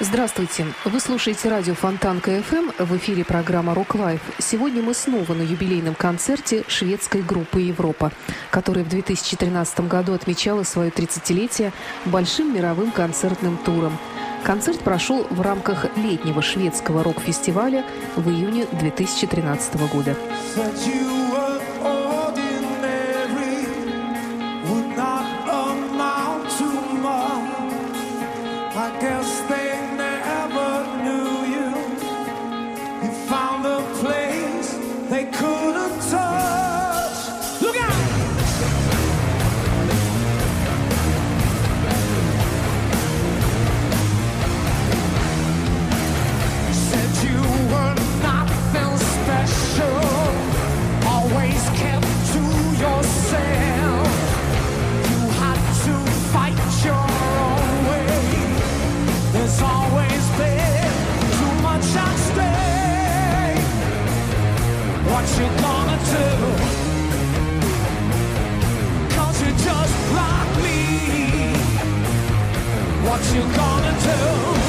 Здравствуйте. Вы слушаете радио Фонтанка FM. В эфире программа «Rock Live». Сегодня мы снова на юбилейном концерте шведской группы «Европа», которая в 2013 году отмечала свое 30-летие большим мировым концертным туром. Концерт прошел в рамках летнего шведского рок-фестиваля в июне 2013 года. what you gonna do?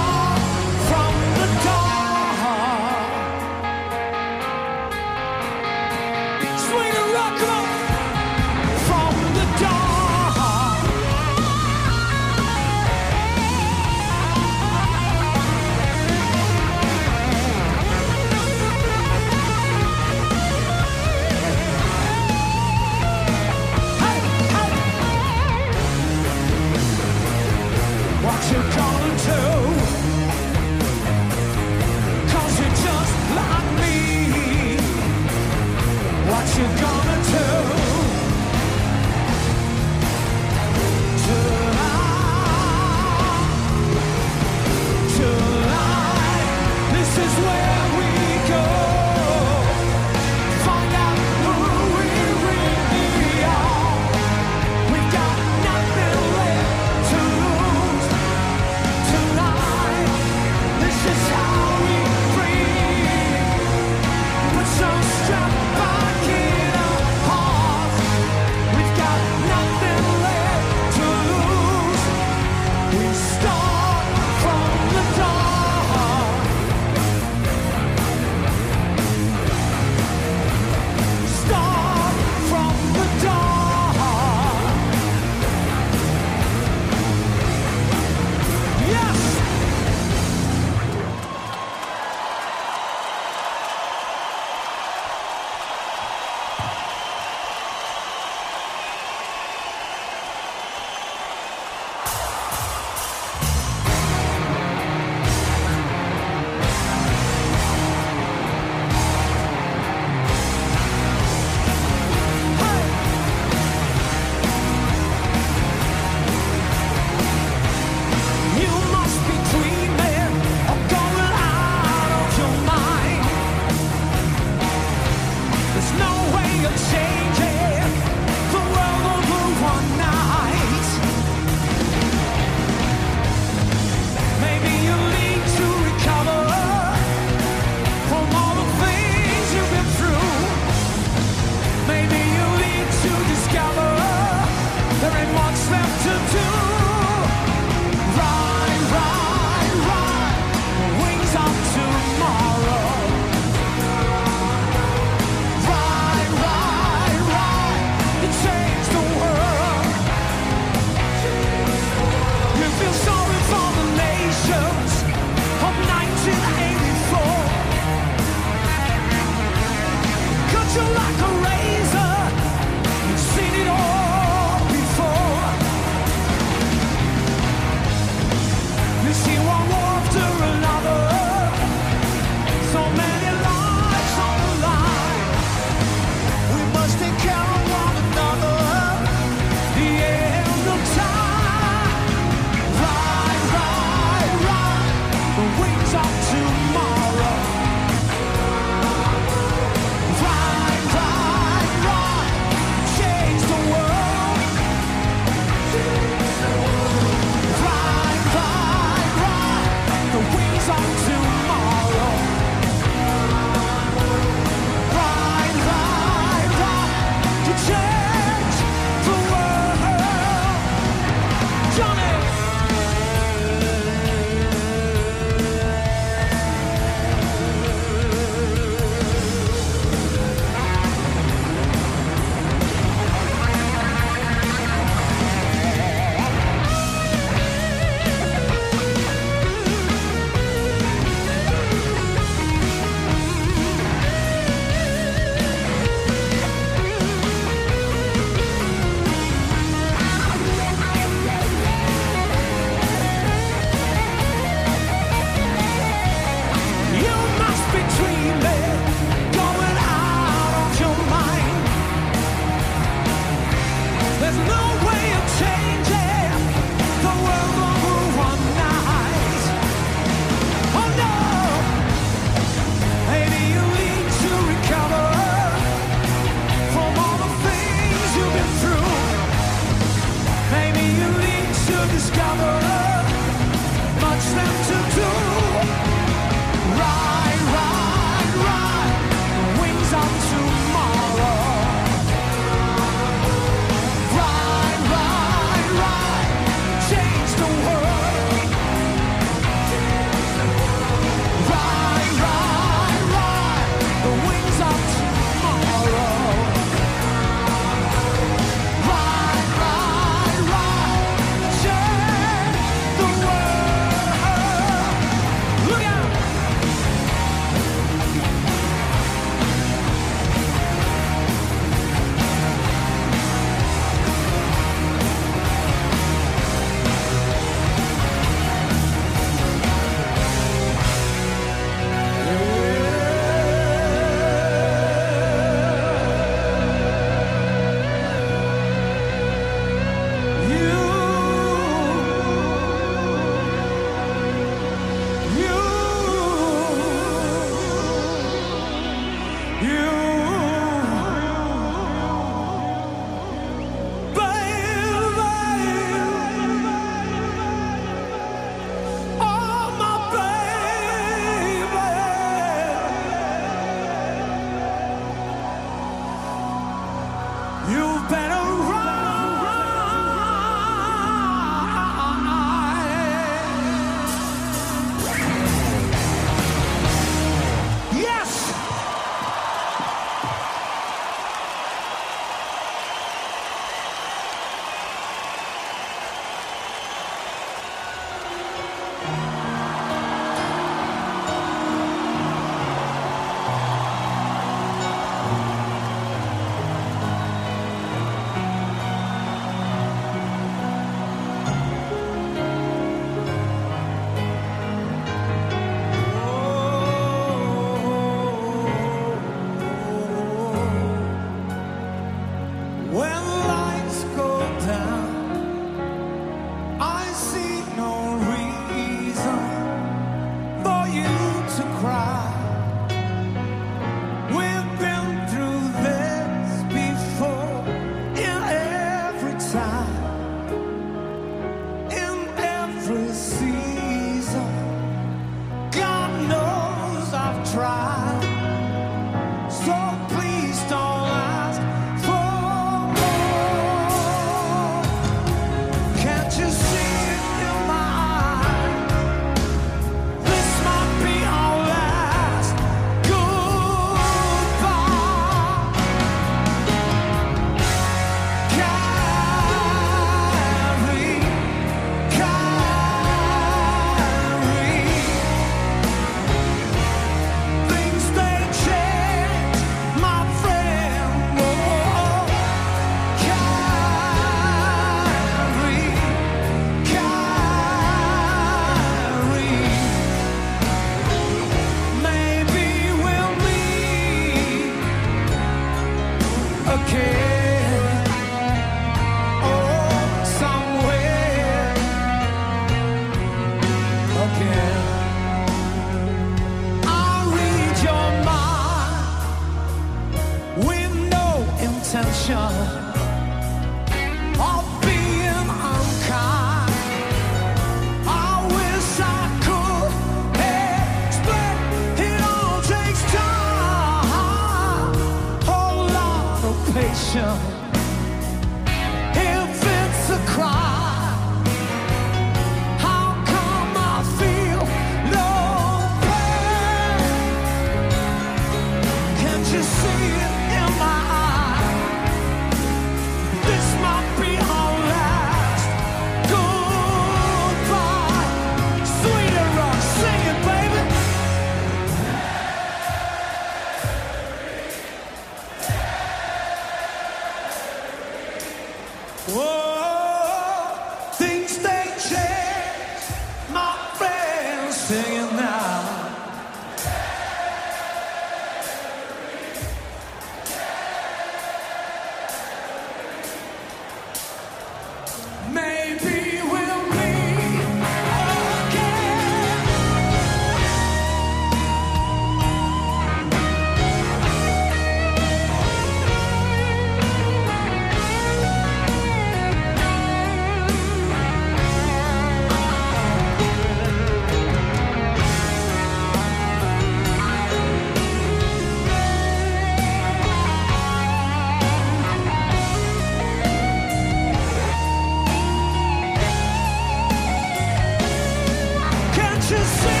should say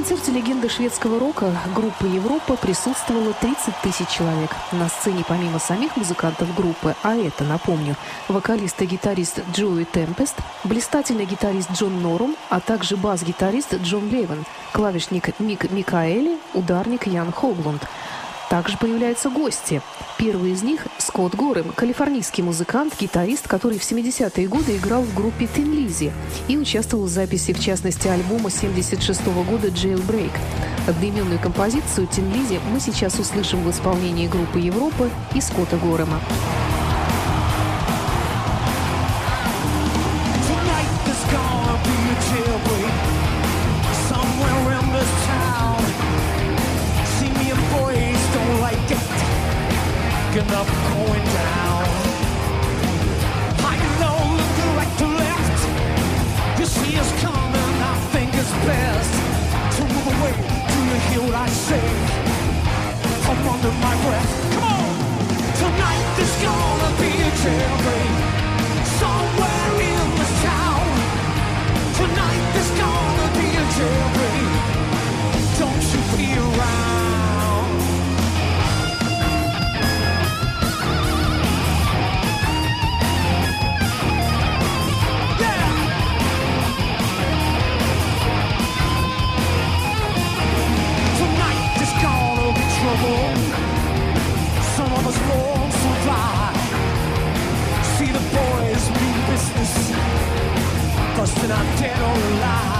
концерте легенды шведского рока группы Европа присутствовало 30 тысяч человек. На сцене помимо самих музыкантов группы, а это, напомню, вокалист и гитарист Джоуи Темпест, блистательный гитарист Джон Норум, а также бас-гитарист Джон Левен, клавишник Мик Микаэли, ударник Ян Хоглунд. Также появляются гости. Первый из них – Скотт Горем, калифорнийский музыкант, гитарист, который в 70-е годы играл в группе Тин Лизи и участвовал в записи, в частности, альбома 76 года «Jailbreak». Одноименную композицию «Тин Лизи» мы сейчас услышим в исполнении группы Европы и Скотта Горема. Don't you be around. busting out dead or alive.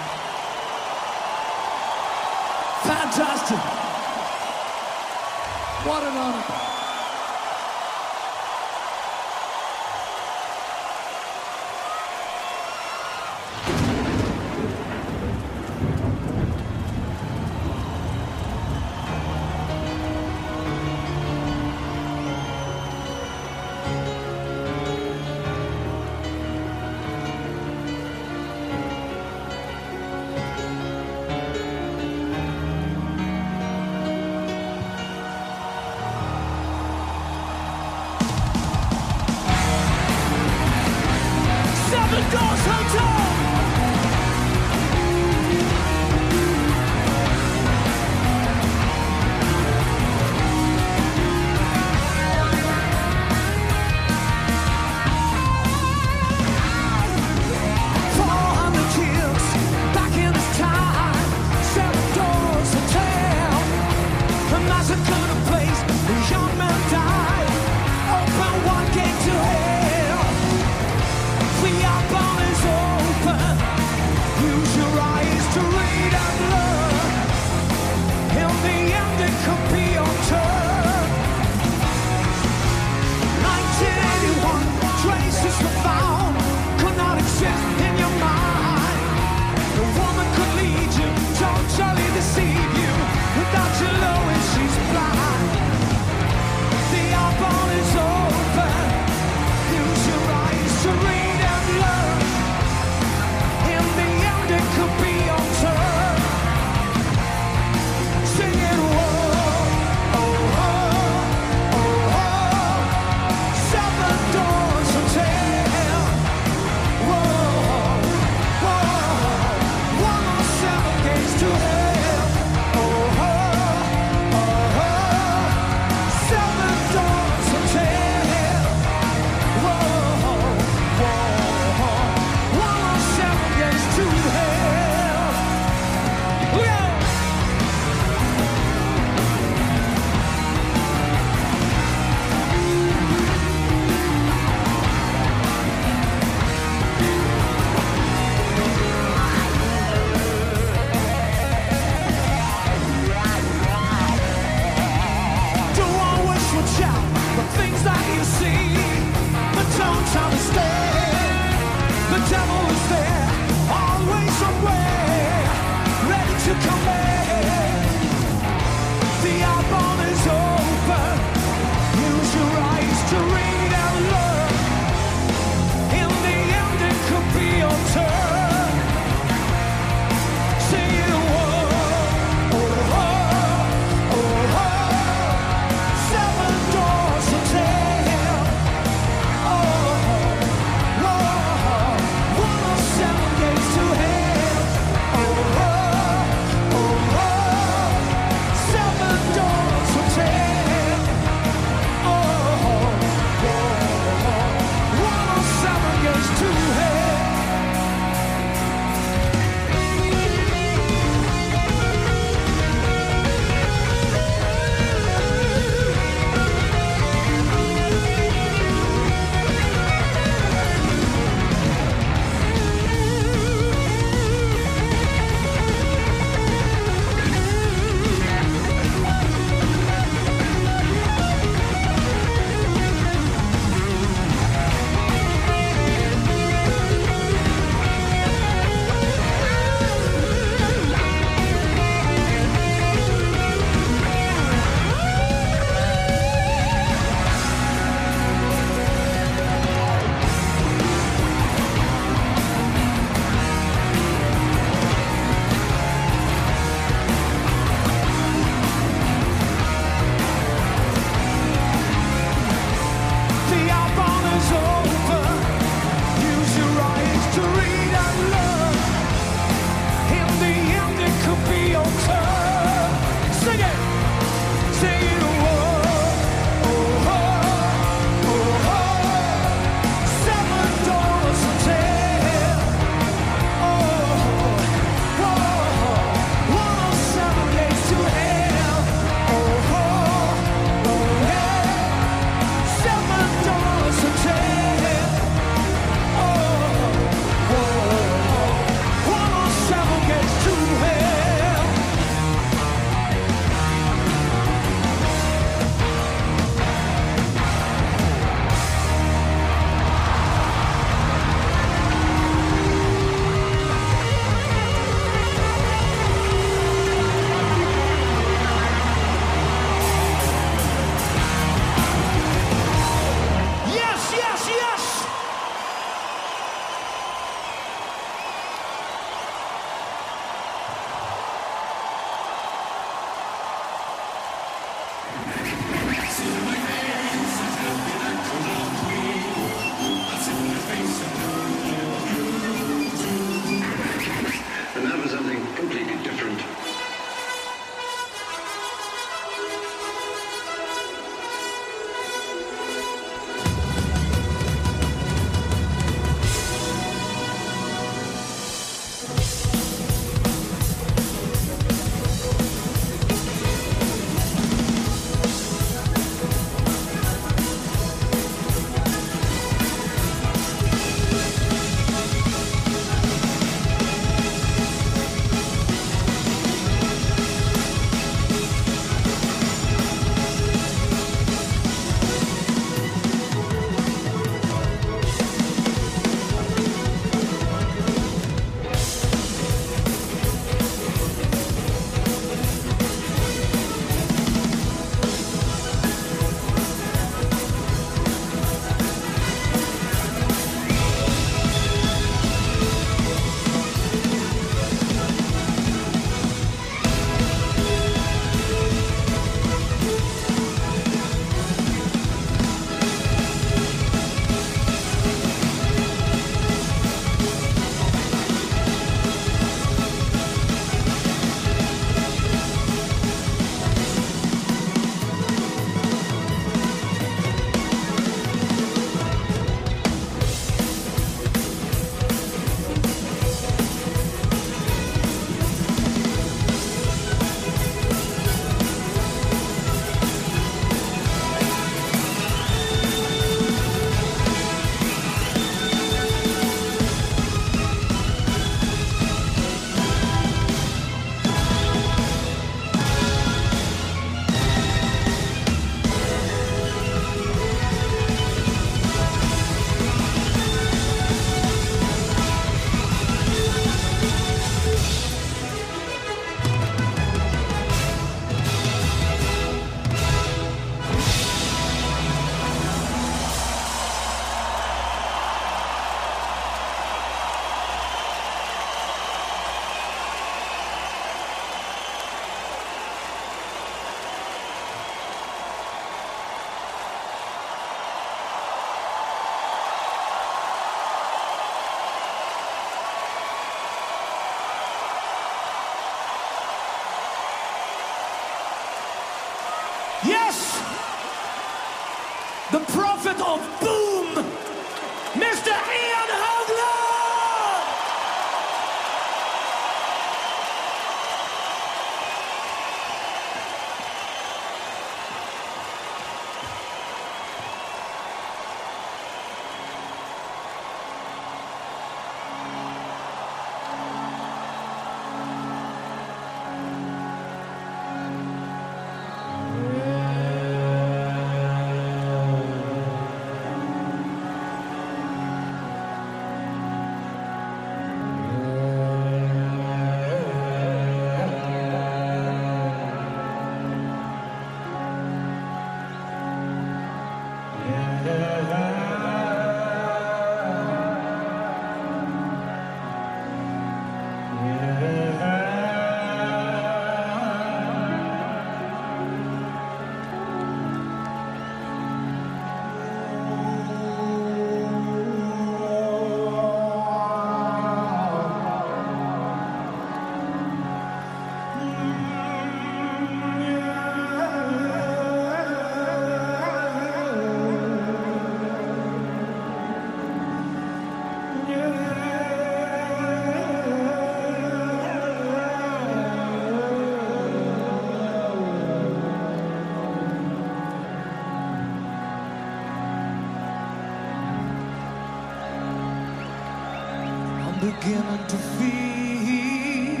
beginning to feel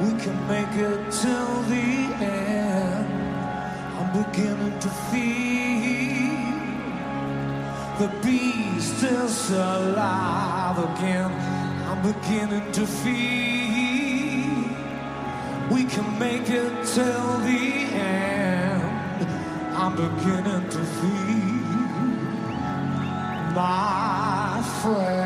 we can make it till the end. I'm beginning to feel the beast is alive again. I'm beginning to feel we can make it till the end. I'm beginning to feel my friend.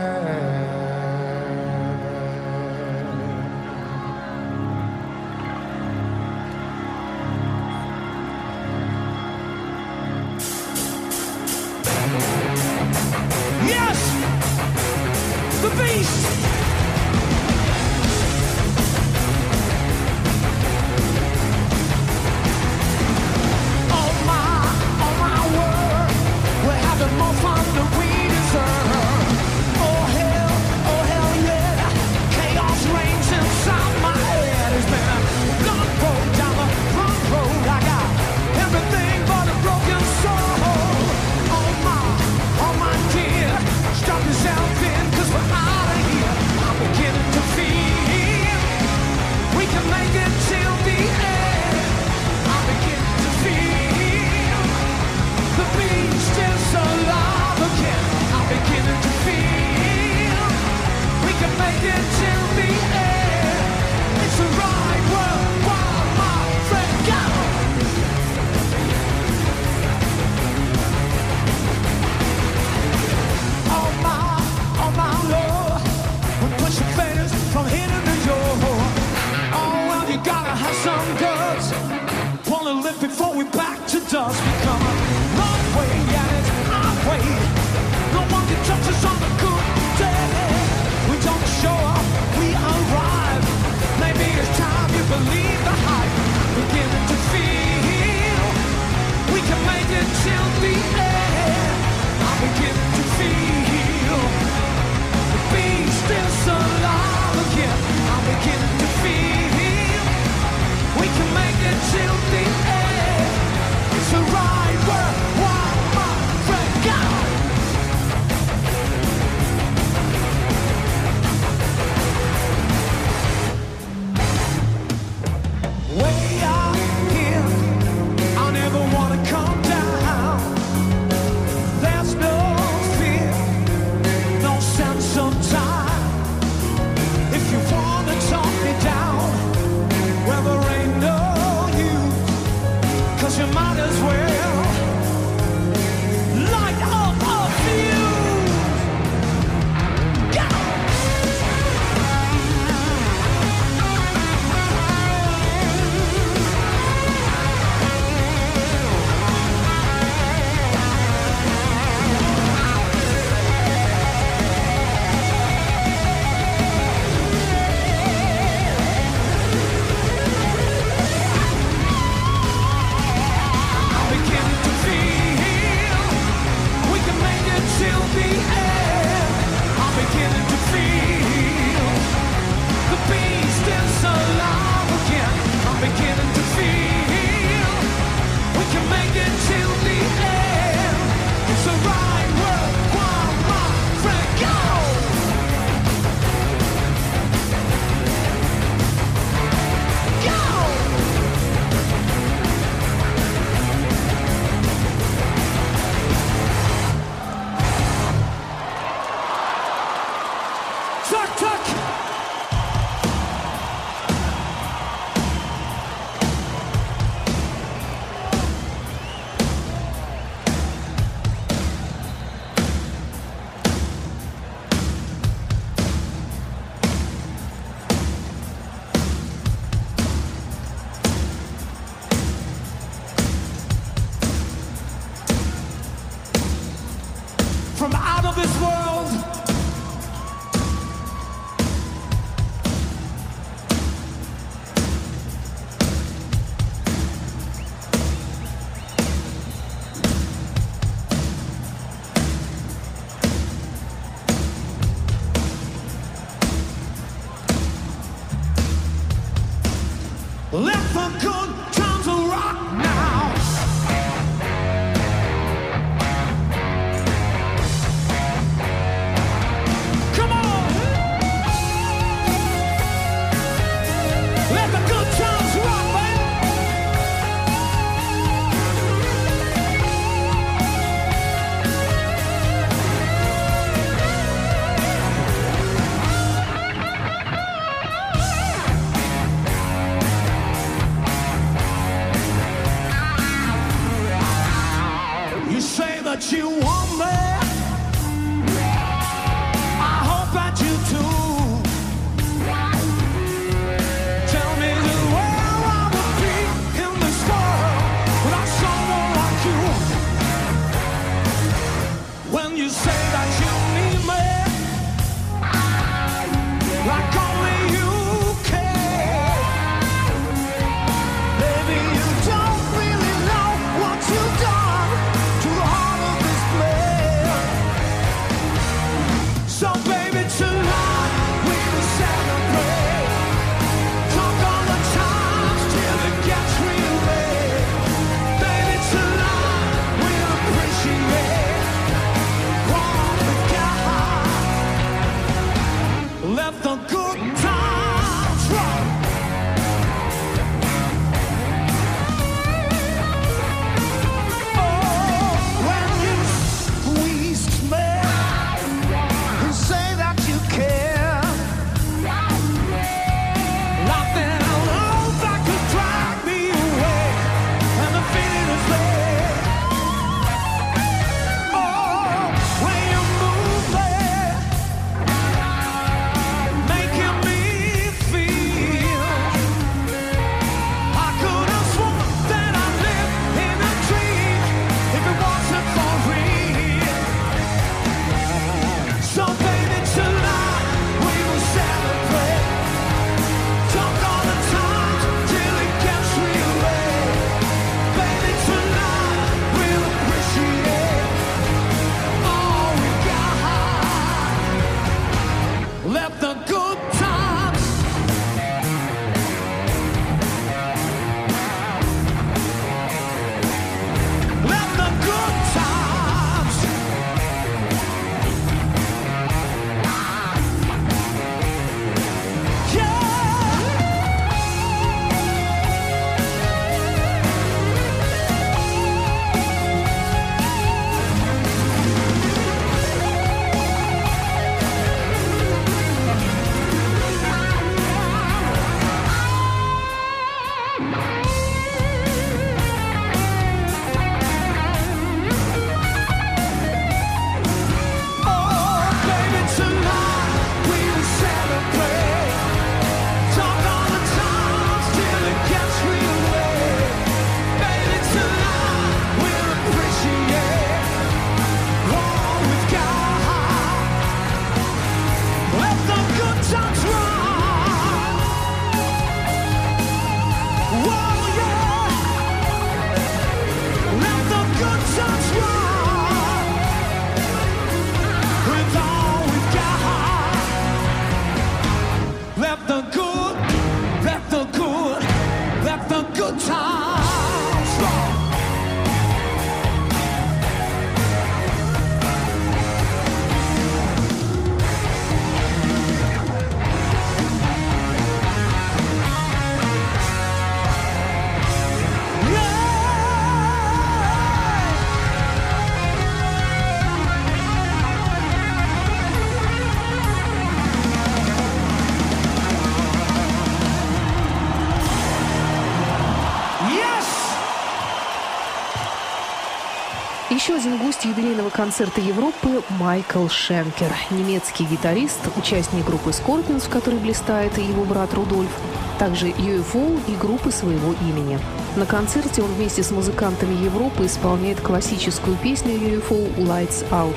I'm gonna концерта Европы Майкл Шенкер, немецкий гитарист, участник группы Scorpions, в которой блистает его брат Рудольф, также UFO и группы своего имени. На концерте он вместе с музыкантами Европы исполняет классическую песню UFO «Lights Out».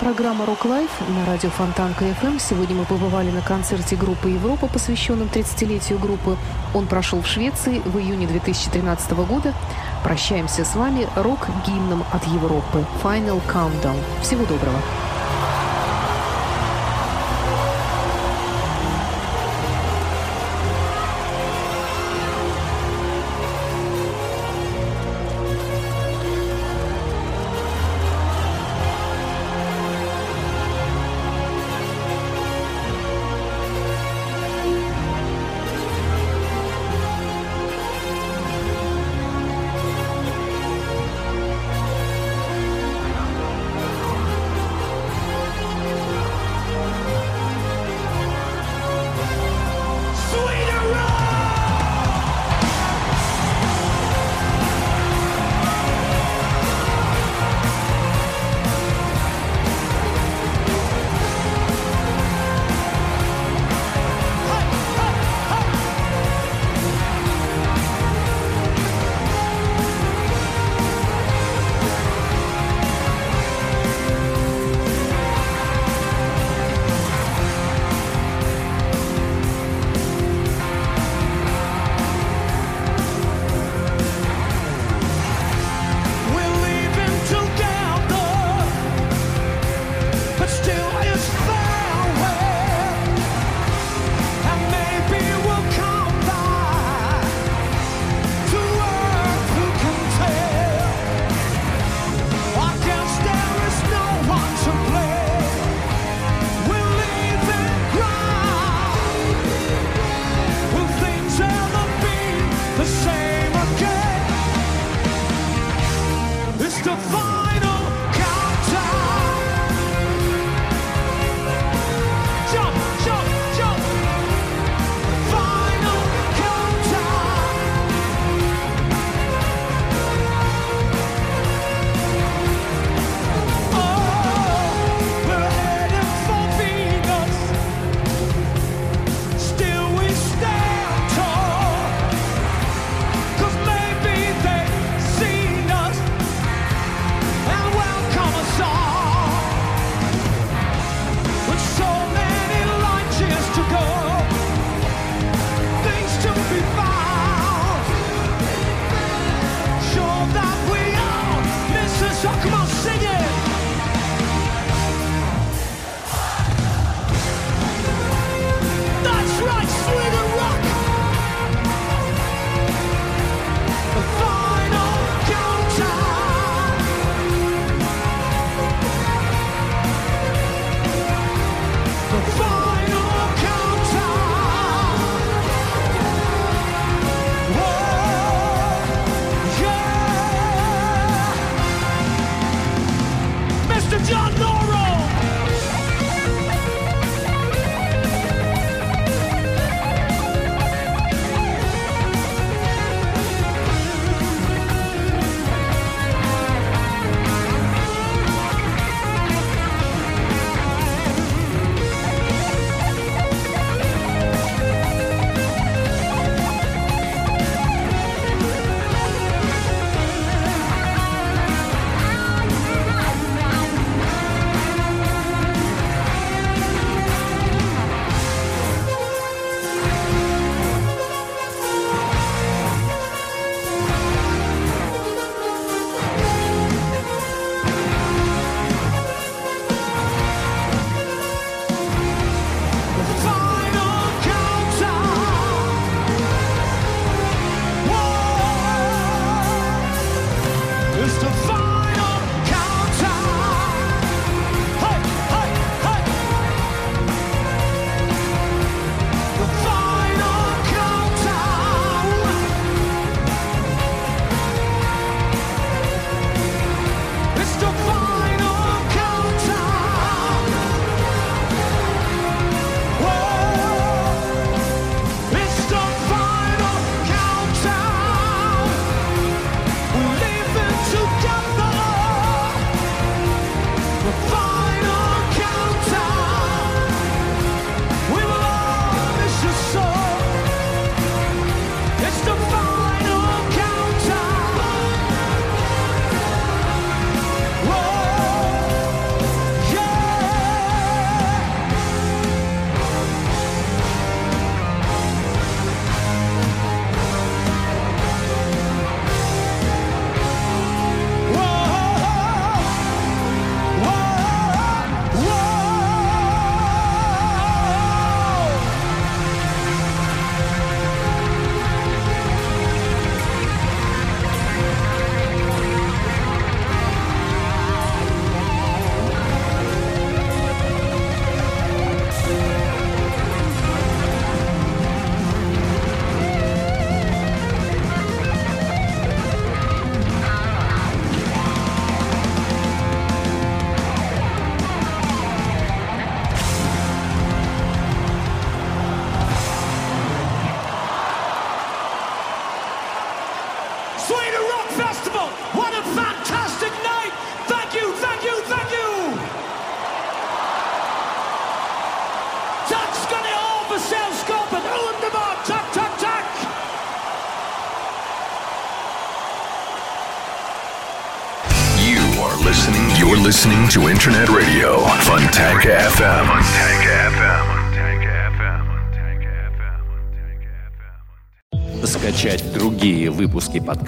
Программа «Rock Live» на радио Фонтанка FM. Сегодня мы побывали на концерте группы «Европа», посвященном 30-летию группы. Он прошел в Швеции в июне 2013 года. Прощаемся с вами рок-гимном от Европы «Final Countdown». Всего доброго.